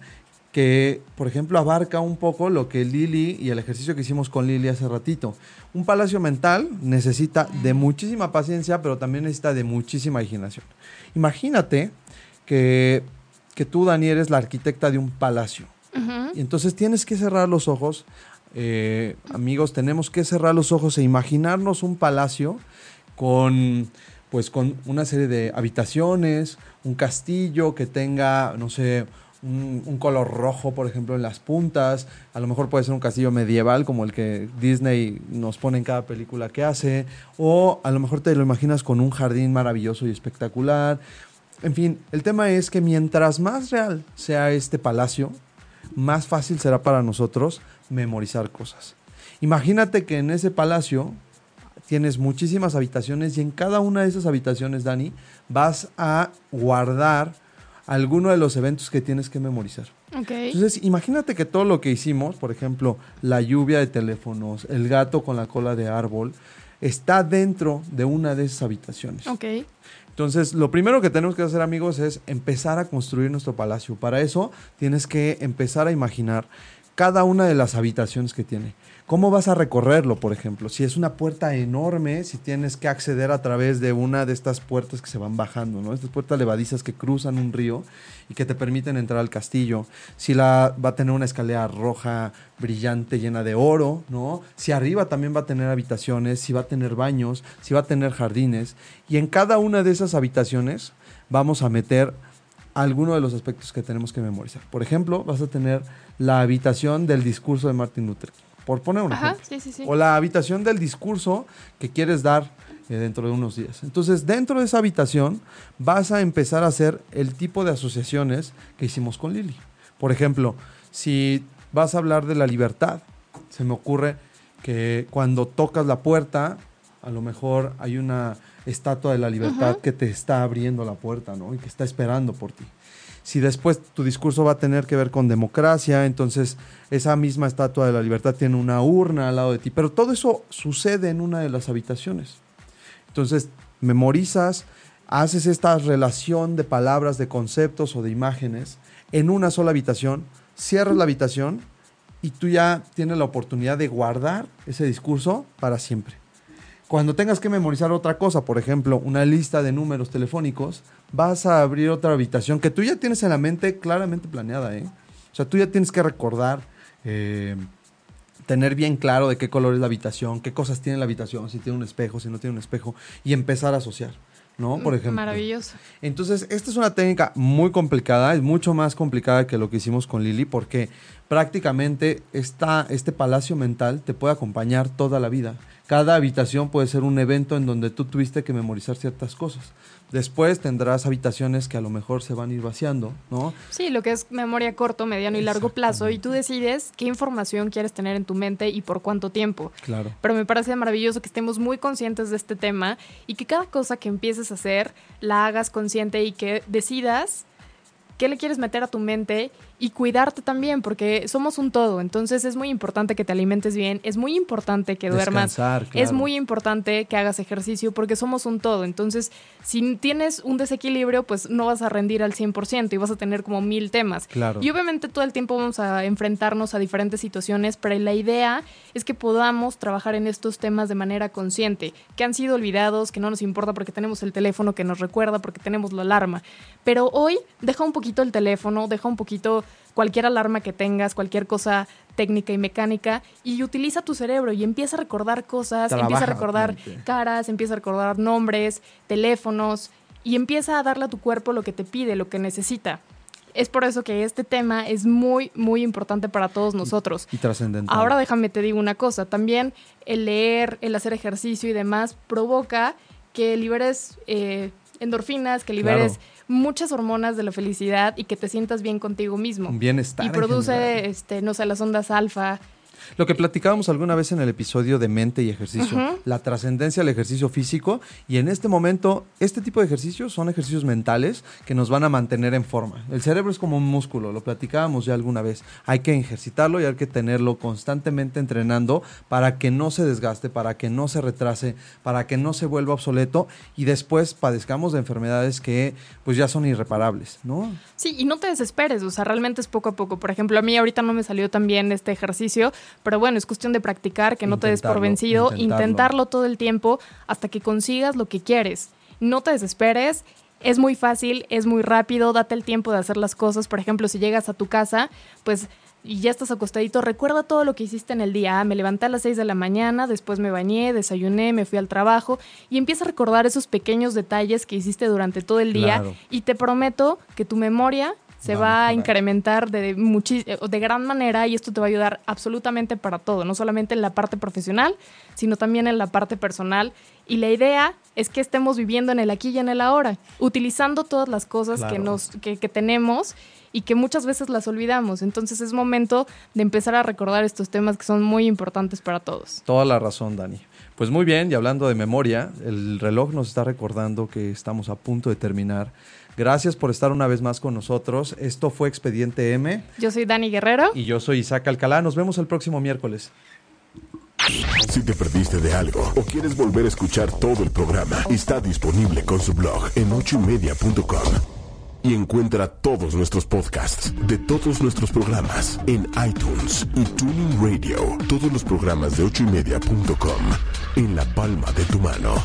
que, por ejemplo, abarca un poco lo que Lili y el ejercicio que hicimos con Lili hace ratito. Un palacio mental necesita de muchísima paciencia, pero también necesita de muchísima imaginación. Imagínate que, que tú, Dani, eres la arquitecta de un palacio. Y entonces tienes que cerrar los ojos eh, amigos, tenemos que cerrar los ojos e imaginarnos un palacio con pues con una serie de habitaciones, un castillo que tenga, no sé, un, un, color rojo, por ejemplo, en las puntas. A lo mejor puede ser un castillo medieval como el que Disney nos pone en cada película que hace. O a lo mejor te lo imaginas con un jardín maravilloso y espectacular. En fin, el tema es que mientras más real sea este palacio, más fácil será para nosotros memorizar cosas. Imagínate que en ese palacio tienes muchísimas habitaciones y en cada una de esas habitaciones, Dani, vas a guardar alguno de los eventos que tienes que memorizar. Okay. Entonces, imagínate que todo lo que hicimos, por ejemplo, la lluvia de teléfonos, el gato con la cola de árbol, está dentro de una de esas habitaciones. Ok. Entonces, lo primero que tenemos que hacer, amigos, es empezar a construir nuestro palacio. Para eso, tienes que empezar a imaginar cada una de las habitaciones que tiene. ¿Cómo vas a recorrerlo, por ejemplo? Si es una puerta enorme, si tienes que acceder a través de una de estas puertas que se van bajando, ¿no? Estas puertas levadizas que cruzan un río y que te permiten entrar al castillo. Si la va a tener una escalera roja, brillante, llena de oro, ¿no? Si arriba también va a tener habitaciones, si va a tener baños, si va a tener jardines. Y en cada una de esas habitaciones vamos a meter alguno de los aspectos que tenemos que memorizar. Por ejemplo, vas a tener la habitación del discurso de Martin Luther por poner un Ajá, ejemplo. sí, sí, sí. O la habitación del discurso que quieres dar eh, dentro de unos días. Entonces, dentro de esa habitación vas a empezar a hacer el tipo de asociaciones que hicimos con Lili. Por ejemplo, si vas a hablar de la libertad, se me ocurre que cuando tocas la puerta, a lo mejor hay una estatua de la libertad Ajá. que te está abriendo la puerta, ¿no? Y que está esperando por ti. Si después tu discurso va a tener que ver con democracia, entonces esa misma estatua de la libertad tiene una urna al lado de ti. Pero todo eso sucede en una de las habitaciones. Entonces, memorizas, haces esta relación de palabras, de conceptos o de imágenes en una sola habitación, cierras la habitación y tú ya tienes la oportunidad de guardar ese discurso para siempre. Cuando tengas que memorizar otra cosa, por ejemplo, una lista de números telefónicos, vas a abrir otra habitación que tú ya tienes en la mente claramente planeada, ¿eh? O sea, tú ya tienes que recordar, eh, tener bien claro de qué color es la habitación, qué cosas tiene la habitación, si tiene un espejo, si no tiene un espejo, y empezar a asociar, ¿no? Por ejemplo. Maravilloso. Entonces, esta es una técnica muy complicada, es mucho más complicada que lo que hicimos con Lili, porque prácticamente esta, este palacio mental te puede acompañar toda la vida. Cada habitación puede ser un evento en donde tú tuviste que memorizar ciertas cosas. Después tendrás habitaciones que a lo mejor se van a ir vaciando, ¿no? Sí, lo que es memoria corto, mediano y largo plazo. Y tú decides qué información quieres tener en tu mente y por cuánto tiempo. Claro. Pero me parece maravilloso que estemos muy conscientes de este tema y que cada cosa que empieces a hacer la hagas consciente y que decidas qué le quieres meter a tu mente y cuidarte también, porque somos un todo. Entonces es muy importante que te alimentes bien, es muy importante que duermas, es muy importante que hagas ejercicio, porque somos un todo. Entonces, si tienes un desequilibrio, pues no vas a rendir al 100% y vas a tener como mil temas. Claro. Y obviamente todo el tiempo vamos a enfrentarnos a diferentes situaciones, pero la idea es que podamos trabajar en estos temas de manera consciente, que han sido olvidados, que no nos importa porque tenemos el teléfono que nos recuerda, porque tenemos la alarma. Pero hoy deja un poquito el teléfono, deja un poquito cualquier alarma que tengas, cualquier cosa técnica y mecánica y utiliza tu cerebro y empieza a recordar cosas, empieza a recordar mente. caras, empieza a recordar nombres, teléfonos y empieza a darle a tu cuerpo lo que te pide, lo que necesita. Es por eso que este tema es muy, muy importante para todos nosotros. Y trascendental. Ahora déjame te digo una cosa, también el leer, el hacer ejercicio y demás provoca que liberes eh, endorfinas, que liberes Claro. Muchas hormonas de la felicidad y que te sientas bien contigo mismo. Un bienestar Y produce, este, no sé, las ondas alfa. Lo que platicábamos alguna vez en el episodio de mente y ejercicio, la trascendencia del ejercicio físico y en este momento este tipo de ejercicios son ejercicios mentales que nos van a mantener en forma. El cerebro es como un músculo, lo platicábamos ya alguna vez. Hay que ejercitarlo y hay que tenerlo constantemente entrenando para que no se desgaste, para que no se retrase, para que no se vuelva obsoleto y después padezcamos de enfermedades que pues ya son irreparables, ¿no? Sí, y no te desesperes, o sea, realmente es poco a poco. Por ejemplo, a mí ahorita no me salió tan bien este ejercicio, pero bueno, es cuestión de practicar, que no te des por vencido, intentarlo. intentarlo todo el tiempo hasta que consigas lo que quieres. No te desesperes Es muy fácil, es muy rápido, date el tiempo de hacer las cosas. Por ejemplo, si llegas a tu casa, pues y ya estás acostadito, recuerda todo lo que hiciste en el día. Ah, me levanté a las 6 de la mañana, después me bañé, desayuné, me fui al trabajo y empieza a recordar esos pequeños detalles que hiciste durante todo el día Claro. y te prometo que tu memoria se Va a va, a mejorar. incrementar de, muchi- eh, de gran manera y esto te va a ayudar absolutamente para todo, no solamente en la parte profesional, sino también en la parte personal. Y la idea es que estemos viviendo en el aquí y en el ahora, utilizando todas las cosas que, nos, que, que tenemos y que muchas veces las olvidamos. Entonces es momento de empezar a recordar estos temas que son muy importantes para todos. Toda la razón, Dani. Pues muy bien, y hablando de memoria, el reloj nos está recordando que estamos a punto de terminar. Gracias por estar una vez más con nosotros. Esto fue Expediente M Yo soy Dani Guerrero. y yo soy Isaac Alcalá. Nos vemos el próximo miércoles. Si te perdiste de algo o quieres volver a escuchar todo el programa, está disponible con su blog en ochoymedia.com. Y encuentra todos nuestros podcasts de todos nuestros programas en iTunes y Tuning Radio. Todos los programas de ochoymedia.com en la palma de tu mano.